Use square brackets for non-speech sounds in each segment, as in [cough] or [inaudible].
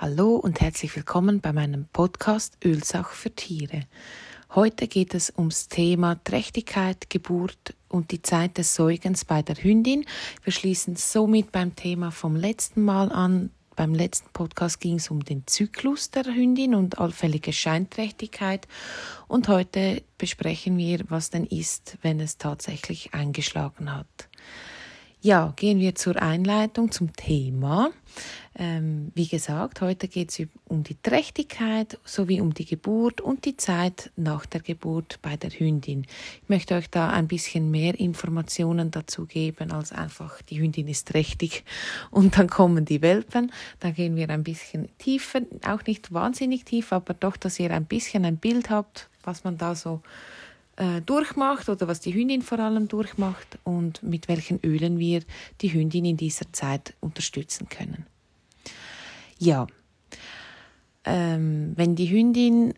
Hallo und herzlich willkommen bei meinem Podcast Ölsach für Tiere. Heute geht es ums Thema Trächtigkeit, Geburt und die Zeit des Säugens bei der Hündin. Wir schließen somit beim Thema vom letzten Mal an. Beim letzten Podcast ging es um den Zyklus der Hündin und allfällige Scheinträchtigkeit. Und heute besprechen wir, was denn ist, wenn es tatsächlich eingeschlagen hat. Ja, gehen wir zur Einleitung zum Thema. Ähm, wie gesagt, heute geht es um die Trächtigkeit sowie um die Geburt und die Zeit nach der Geburt bei der Hündin. Ich möchte euch da ein bisschen mehr Informationen dazu geben, als einfach die Hündin ist trächtig [laughs] und dann kommen die Welpen. Da gehen wir ein bisschen tiefer, auch nicht wahnsinnig tief, aber doch, dass ihr ein bisschen ein Bild habt, was man da so äh, durchmacht oder was die Hündin vor allem durchmacht und mit welchen Ölen wir die Hündin in dieser Zeit unterstützen können. Ja, ähm, wenn die Hündin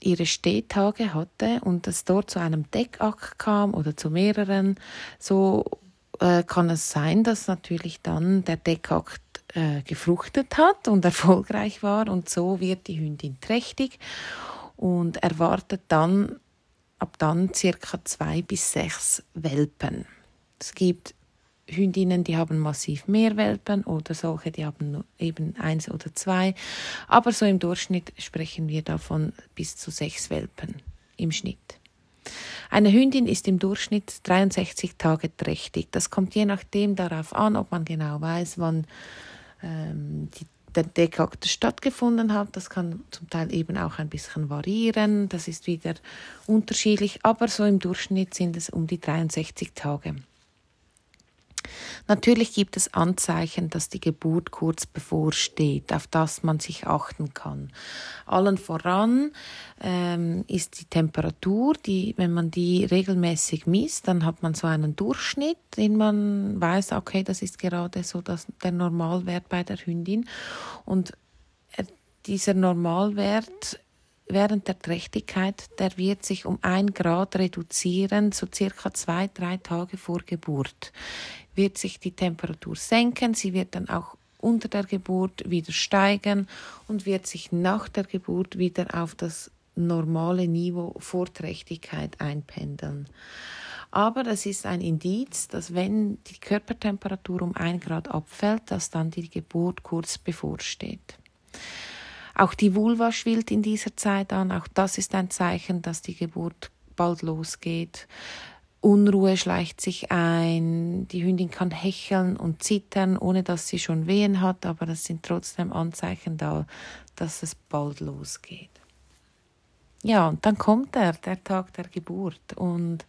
ihre Stehtage hatte und es dort zu einem Deckakt kam oder zu mehreren, so äh, kann es sein, dass natürlich dann der Deckakt äh, gefruchtet hat und [laughs] erfolgreich war und so wird die Hündin trächtig und erwartet dann ab dann circa zwei bis sechs Welpen. Es gibt Hündinnen, die haben massiv mehr Welpen oder solche, die haben nur eben eins oder zwei. Aber so im Durchschnitt sprechen wir davon bis zu sechs Welpen im Schnitt. Eine Hündin ist im Durchschnitt 63 Tage trächtig. Das kommt je nachdem darauf an, ob man genau weiß, wann ähm, die der Dekakt stattgefunden hat. Das kann zum Teil eben auch ein bisschen variieren. Das ist wieder unterschiedlich, aber so im Durchschnitt sind es um die 63 Tage. Natürlich gibt es Anzeichen, dass die Geburt kurz bevorsteht, auf das man sich achten kann. Allen voran ähm, ist die Temperatur, die, wenn man die regelmäßig misst, dann hat man so einen Durchschnitt, den man weiß, okay, das ist gerade so das, der Normalwert bei der Hündin. Und äh, dieser Normalwert während der Trächtigkeit, der wird sich um ein Grad reduzieren, so circa zwei, drei Tage vor Geburt wird sich die Temperatur senken, sie wird dann auch unter der Geburt wieder steigen und wird sich nach der Geburt wieder auf das normale Niveau vor Trächtigkeit einpendeln. Aber es ist ein Indiz, dass wenn die Körpertemperatur um ein Grad abfällt, dass dann die Geburt kurz bevorsteht. Auch die Vulva schwillt in dieser Zeit an. Auch das ist ein Zeichen, dass die Geburt bald losgeht. Unruhe schleicht sich ein, die Hündin kann hecheln und zittern, ohne dass sie schon Wehen hat, aber es sind trotzdem Anzeichen da, dass es bald losgeht. Ja, und dann kommt er, der Tag der Geburt. Und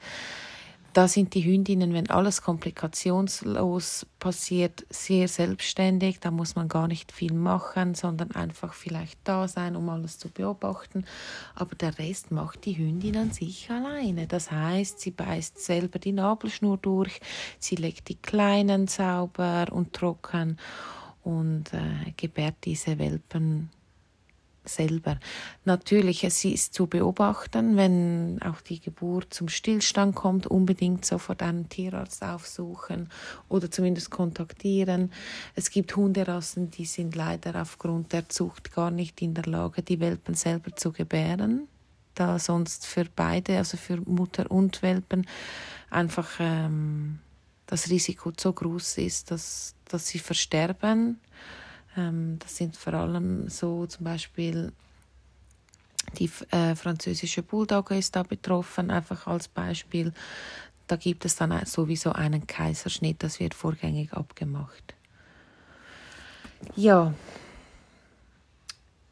da sind die Hündinnen, wenn alles komplikationslos passiert, sehr selbstständig. Da muss man gar nicht viel machen, sondern einfach vielleicht da sein, um alles zu beobachten. Aber der Rest macht die Hündin an sich alleine. Das heißt, sie beißt selber die Nabelschnur durch, sie legt die Kleinen sauber und trocken und äh, gebärt diese Welpen selber. Natürlich, es ist zu beobachten, wenn auch die Geburt zum Stillstand kommt, unbedingt sofort einen Tierarzt aufsuchen oder zumindest kontaktieren. Es gibt Hunderassen, die sind leider aufgrund der Zucht gar nicht in der Lage, die Welpen selber zu gebären, da sonst für beide, also für Mutter und Welpen, einfach ähm, das Risiko so groß ist, dass, dass sie versterben ähm, das sind vor allem so zum Beispiel die äh, französische Bulldogge ist da betroffen, einfach als Beispiel. Da gibt es dann sowieso einen Kaiserschnitt, das wird vorgängig abgemacht. Ja,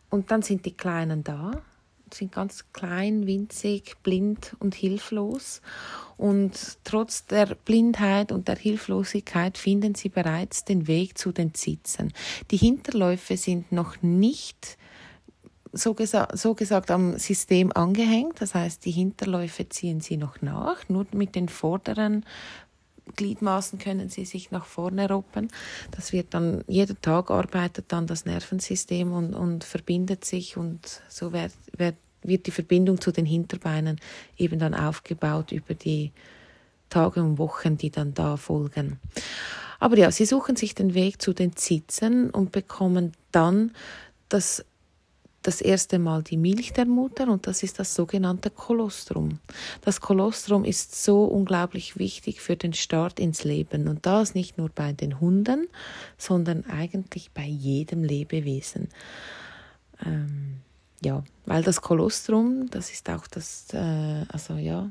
und dann sind die Kleinen da sind ganz klein, winzig, blind und hilflos. Und trotz der Blindheit und der Hilflosigkeit finden sie bereits den Weg zu den Zitzen. Die Hinterläufe sind noch nicht so, gesa so gesagt am System angehängt. Das heißt, die Hinterläufe ziehen sie noch nach. Nur mit den vorderen Gliedmaßen können sie sich nach vorne roppen. Das wird dann, jeder Tag arbeitet dann das Nervensystem und, und verbindet sich und so wird, wird, wird die Verbindung zu den Hinterbeinen eben dann aufgebaut über die Tage und Wochen, die dann da folgen. Aber ja, sie suchen sich den Weg zu den Zitzen und bekommen dann das das erste Mal die Milch der Mutter und das ist das sogenannte Kolostrum. Das Kolostrum ist so unglaublich wichtig für den Start ins Leben und das nicht nur bei den Hunden, sondern eigentlich bei jedem Lebewesen. Ähm, ja, weil das Kolostrum, das ist auch das, äh, also ja,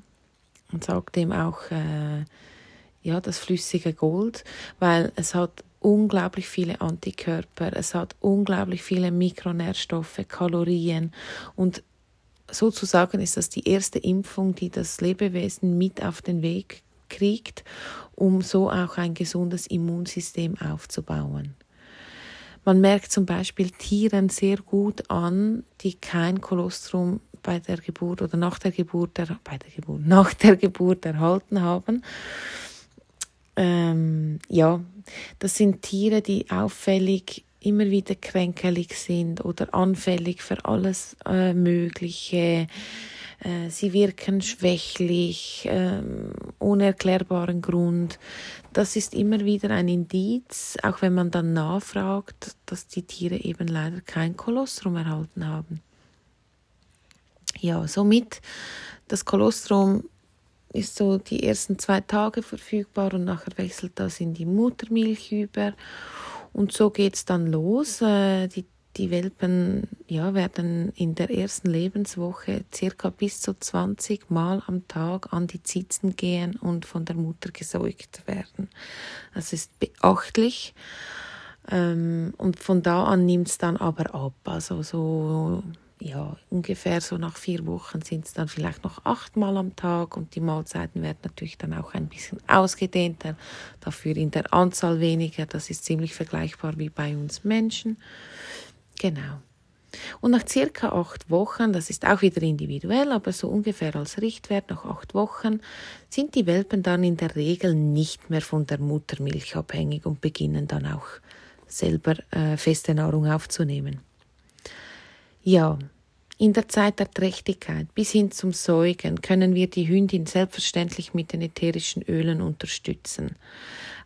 man sagt dem auch äh, ja das flüssige Gold, weil es hat unglaublich viele Antikörper, es hat unglaublich viele Mikronährstoffe, Kalorien und sozusagen ist das die erste Impfung, die das Lebewesen mit auf den Weg kriegt, um so auch ein gesundes Immunsystem aufzubauen. Man merkt zum Beispiel Tieren sehr gut an, die kein Kolostrum bei der Geburt oder nach der Geburt, bei der Geburt, nach der Geburt erhalten haben ähm, ja, das sind Tiere, die auffällig immer wieder kränkelig sind oder anfällig für alles äh, Mögliche. Äh, sie wirken schwächlich, äh, unerklärbaren Grund. Das ist immer wieder ein Indiz, auch wenn man dann nachfragt, dass die Tiere eben leider kein Kolostrum erhalten haben. Ja, somit das Kolostrum ist so die ersten zwei Tage verfügbar und nachher wechselt das in die Muttermilch über. Und so geht es dann los. Äh, die, die Welpen ja, werden in der ersten Lebenswoche circa bis zu 20 Mal am Tag an die Zitzen gehen und von der Mutter gesäugt werden. Das ist beachtlich. Ähm, und von da an nimmt es dann aber ab. Also so ja, ungefähr so nach vier Wochen sind es dann vielleicht noch achtmal am Tag und die Mahlzeiten werden natürlich dann auch ein bisschen ausgedehnter, dafür in der Anzahl weniger. Das ist ziemlich vergleichbar wie bei uns Menschen. Genau. Und nach circa acht Wochen, das ist auch wieder individuell, aber so ungefähr als Richtwert nach acht Wochen, sind die Welpen dann in der Regel nicht mehr von der Muttermilch abhängig und beginnen dann auch selber äh, feste Nahrung aufzunehmen. Ja, in der Zeit der Trächtigkeit bis hin zum Säugen können wir die Hündin selbstverständlich mit den ätherischen Ölen unterstützen.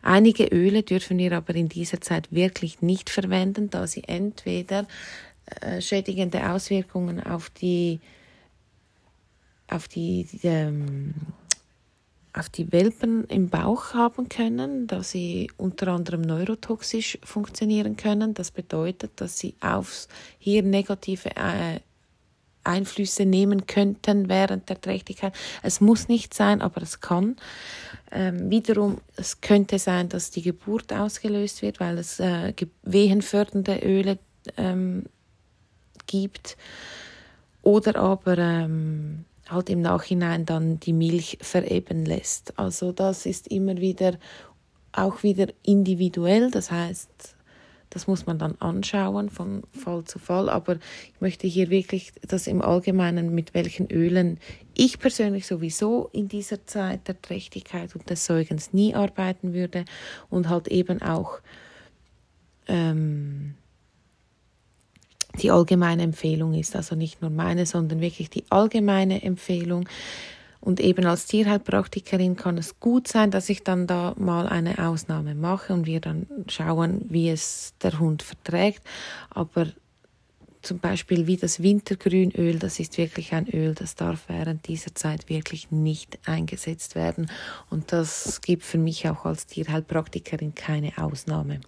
Einige Öle dürfen wir aber in dieser Zeit wirklich nicht verwenden, da sie entweder äh, schädigende Auswirkungen auf die auf die, die ähm, auf die Welpen im Bauch haben können, da sie unter anderem neurotoxisch funktionieren können. Das bedeutet, dass sie aufs Hirn negative äh, Einflüsse nehmen könnten während der Trächtigkeit. Es muss nicht sein, aber es kann. Ähm, wiederum, es könnte sein, dass die Geburt ausgelöst wird, weil es äh, wehenfördernde Öle ähm, gibt. Oder aber ähm, halt im Nachhinein dann die Milch vereben lässt. Also das ist immer wieder auch wieder individuell, das heißt, das muss man dann anschauen von Fall zu Fall, aber ich möchte hier wirklich das im Allgemeinen mit welchen Ölen ich persönlich sowieso in dieser Zeit der Trächtigkeit und des Säugens nie arbeiten würde. Und halt eben auch ähm, die allgemeine Empfehlung ist. Also nicht nur meine, sondern wirklich die allgemeine Empfehlung. Und eben als Tierheilpraktikerin kann es gut sein, dass ich dann da mal eine Ausnahme mache und wir dann schauen, wie es der Hund verträgt. Aber zum Beispiel wie das Wintergrünöl, das ist wirklich ein Öl, das darf während dieser Zeit wirklich nicht eingesetzt werden. Und das gibt für mich auch als Tierheilpraktikerin keine Ausnahme.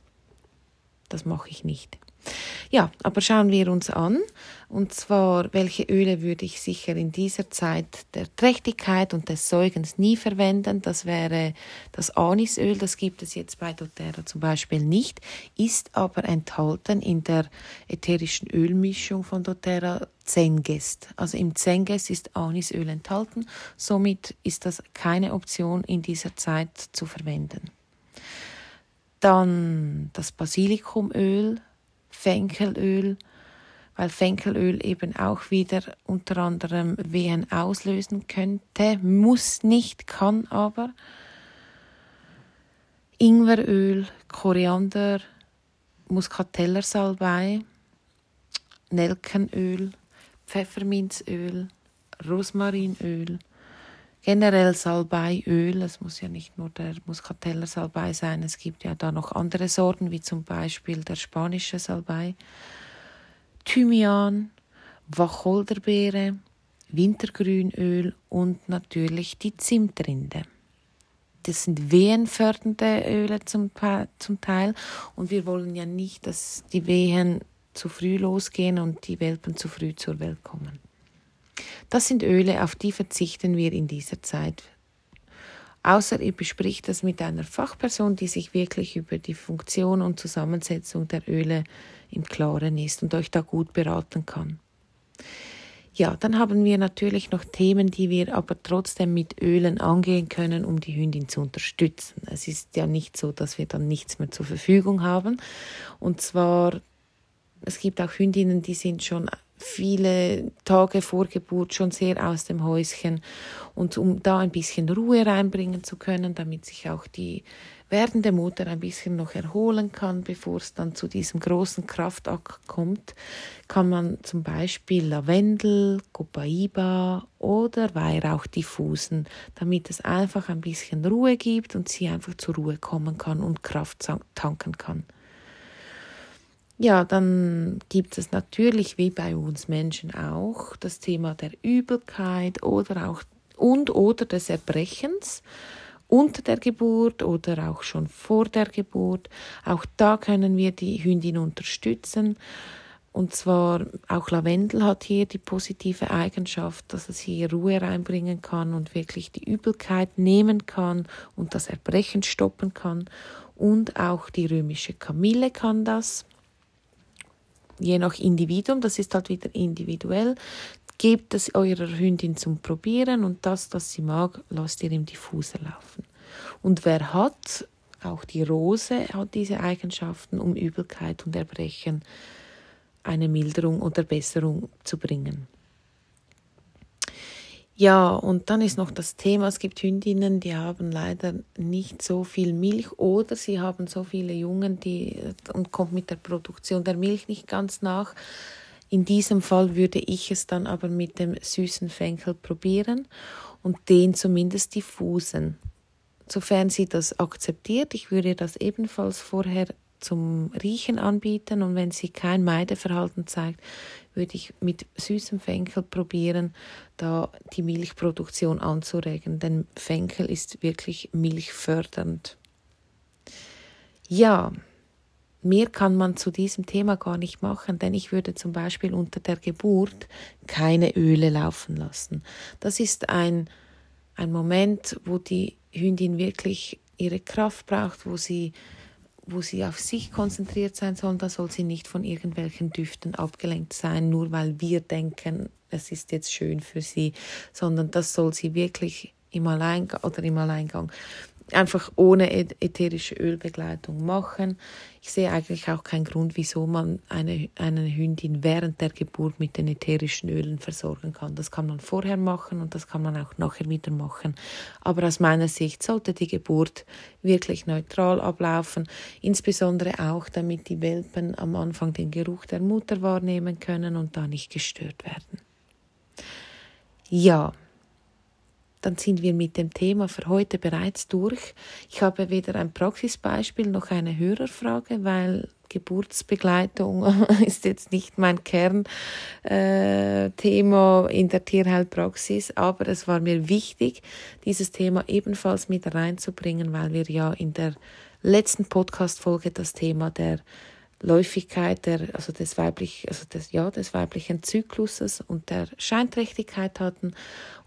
Das mache ich nicht. Ja, aber schauen wir uns an. Und zwar, welche Öle würde ich sicher in dieser Zeit der Trächtigkeit und des Säugens nie verwenden. Das wäre das Anisöl, das gibt es jetzt bei doTERRA zum Beispiel nicht, ist aber enthalten in der ätherischen Ölmischung von doTERRA Zengest. Also im Zengest ist Anisöl enthalten, somit ist das keine Option in dieser Zeit zu verwenden. Dann das Basilikumöl, Fenkelöl, weil Fenkelöl eben auch wieder unter anderem Wehen auslösen könnte, muss nicht, kann aber. Ingweröl, Koriander, Muskatellersalbei, Nelkenöl, Pfefferminzöl, Rosmarinöl, generell Salbeiöl, es muss ja nicht nur der Muscateller Salbei sein, es gibt ja da noch andere Sorten, wie zum Beispiel der spanische Salbei. Thymian, Wacholderbeere, Wintergrünöl und natürlich die Zimtrinde. Das sind wehenfördernde Öle zum, zum Teil und wir wollen ja nicht, dass die Wehen zu früh losgehen und die Welpen zu früh zur Welt kommen. Das sind Öle, auf die verzichten wir in dieser Zeit. Außer ihr bespricht das mit einer Fachperson, die sich wirklich über die Funktion und Zusammensetzung der Öle im Klaren ist und euch da gut beraten kann. Ja, dann haben wir natürlich noch Themen, die wir aber trotzdem mit Ölen angehen können, um die Hündin zu unterstützen. Es ist ja nicht so, dass wir dann nichts mehr zur Verfügung haben. Und zwar, es gibt auch Hündinnen, die sind schon viele Tage vor Geburt schon sehr aus dem Häuschen. Und um da ein bisschen Ruhe reinbringen zu können, damit sich auch die werdende Mutter ein bisschen noch erholen kann, bevor es dann zu diesem großen Kraftakt kommt, kann man zum Beispiel Lavendel, Copaiba oder Weihrauch diffusen, damit es einfach ein bisschen Ruhe gibt und sie einfach zur Ruhe kommen kann und Kraft tanken kann. Ja, dann gibt es natürlich wie bei uns Menschen auch das Thema der Übelkeit oder auch und oder des Erbrechens unter der Geburt oder auch schon vor der Geburt. Auch da können wir die Hündin unterstützen. Und zwar auch Lavendel hat hier die positive Eigenschaft, dass es hier Ruhe reinbringen kann und wirklich die Übelkeit nehmen kann und das Erbrechen stoppen kann. Und auch die römische Kamille kann das je nach Individuum, das ist halt wieder individuell, gebt es eurer Hündin zum Probieren und das, was sie mag, lasst ihr im Diffuser laufen. Und wer hat, auch die Rose hat diese Eigenschaften, um Übelkeit und Erbrechen eine Milderung oder Besserung zu bringen. Ja, und dann ist noch das Thema, es gibt Hündinnen, die haben leider nicht so viel Milch oder sie haben so viele Jungen, die und kommt mit der Produktion der Milch nicht ganz nach. In diesem Fall würde ich es dann aber mit dem süßen Fenkel probieren und den zumindest diffusen. Sofern sie das akzeptiert, ich würde das ebenfalls vorher zum Riechen anbieten und wenn sie kein Meideverhalten zeigt, würde ich mit süßem Fenkel probieren, da die Milchproduktion anzuregen, denn Fenkel ist wirklich milchfördernd. Ja, mehr kann man zu diesem Thema gar nicht machen, denn ich würde zum Beispiel unter der Geburt keine Öle laufen lassen. Das ist ein, ein Moment, wo die Hündin wirklich ihre Kraft braucht, wo sie wo sie auf sich konzentriert sein soll, da soll sie nicht von irgendwelchen Düften abgelenkt sein, nur weil wir denken, es ist jetzt schön für sie, sondern das soll sie wirklich im Alleingang oder im Alleingang einfach ohne ätherische Ölbegleitung machen. Ich sehe eigentlich auch keinen Grund, wieso man eine, eine Hündin während der Geburt mit den ätherischen Ölen versorgen kann. Das kann man vorher machen und das kann man auch nachher wieder machen. Aber aus meiner Sicht sollte die Geburt wirklich neutral ablaufen, insbesondere auch, damit die Welpen am Anfang den Geruch der Mutter wahrnehmen können und da nicht gestört werden. Ja, dann sind wir mit dem Thema für heute bereits durch. Ich habe weder ein Praxisbeispiel noch eine Hörerfrage, weil Geburtsbegleitung [laughs] ist jetzt nicht mein Kernthema äh, in der Tierheilpraxis, aber es war mir wichtig, dieses Thema ebenfalls mit reinzubringen, weil wir ja in der letzten Podcast-Folge das Thema der Läufigkeit der, also des, weiblich, also des, ja, des weiblichen Zykluses und der Scheinträchtigkeit hatten.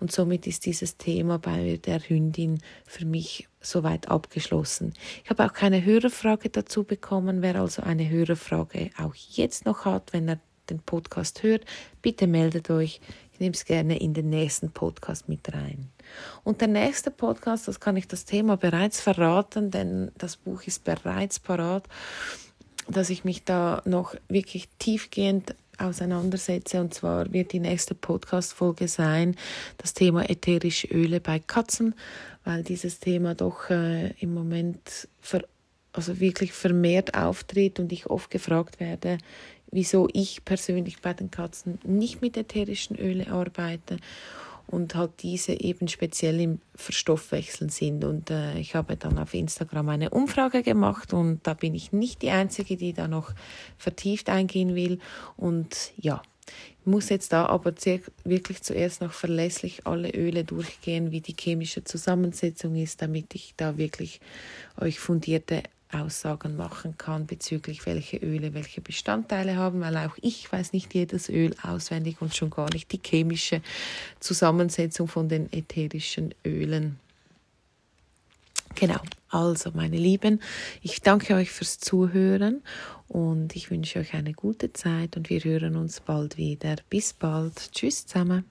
Und somit ist dieses Thema bei der Hündin für mich soweit abgeschlossen. Ich habe auch keine Hörerfrage dazu bekommen. Wer also eine Hörerfrage auch jetzt noch hat, wenn er den Podcast hört, bitte meldet euch. Ich nehme es gerne in den nächsten Podcast mit rein. Und der nächste Podcast, das kann ich das Thema bereits verraten, denn das Buch ist bereits parat dass ich mich da noch wirklich tiefgehend auseinandersetze. Und zwar wird die nächste Podcast-Folge sein das Thema ätherische Öle bei Katzen, weil dieses Thema doch äh, im Moment ver also wirklich vermehrt auftritt und ich oft gefragt werde, wieso ich persönlich bei den Katzen nicht mit ätherischen Öle arbeite. Und halt diese eben speziell im Verstoffwechseln sind. Und äh, ich habe dann auf Instagram eine Umfrage gemacht und da bin ich nicht die Einzige, die da noch vertieft eingehen will. Und ja, ich muss jetzt da aber wirklich zuerst noch verlässlich alle Öle durchgehen, wie die chemische Zusammensetzung ist, damit ich da wirklich euch fundierte Aussagen machen kann bezüglich welche Öle welche Bestandteile haben, weil auch ich weiß nicht jedes Öl auswendig und schon gar nicht die chemische Zusammensetzung von den ätherischen Ölen. Genau, also meine Lieben, ich danke euch fürs Zuhören und ich wünsche euch eine gute Zeit und wir hören uns bald wieder. Bis bald. Tschüss zusammen.